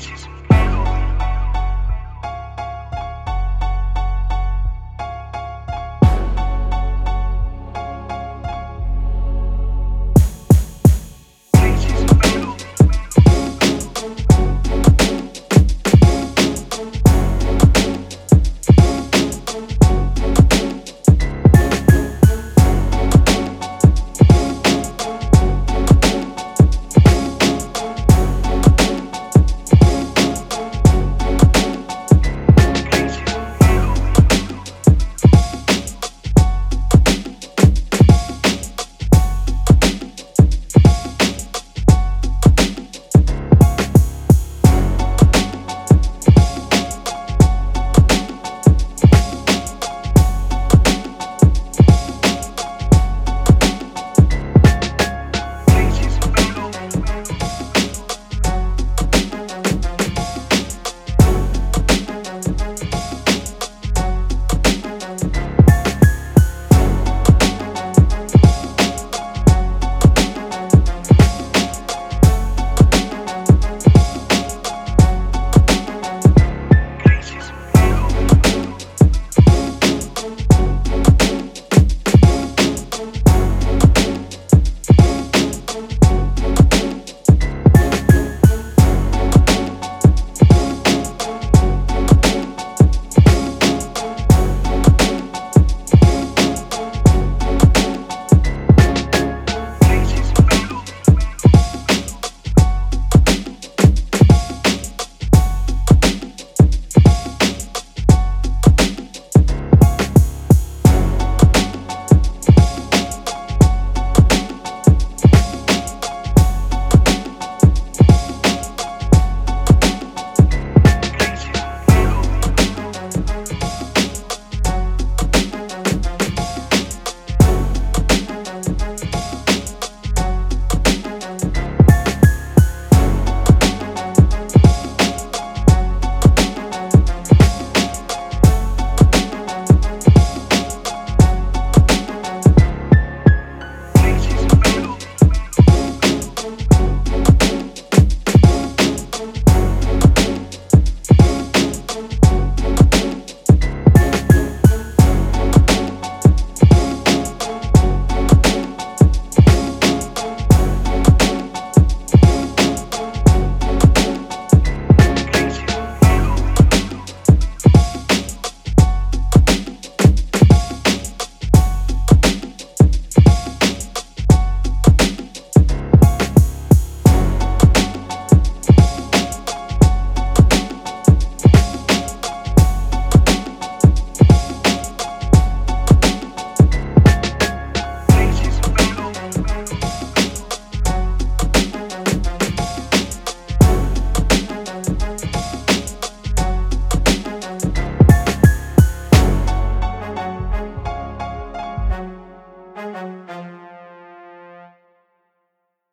This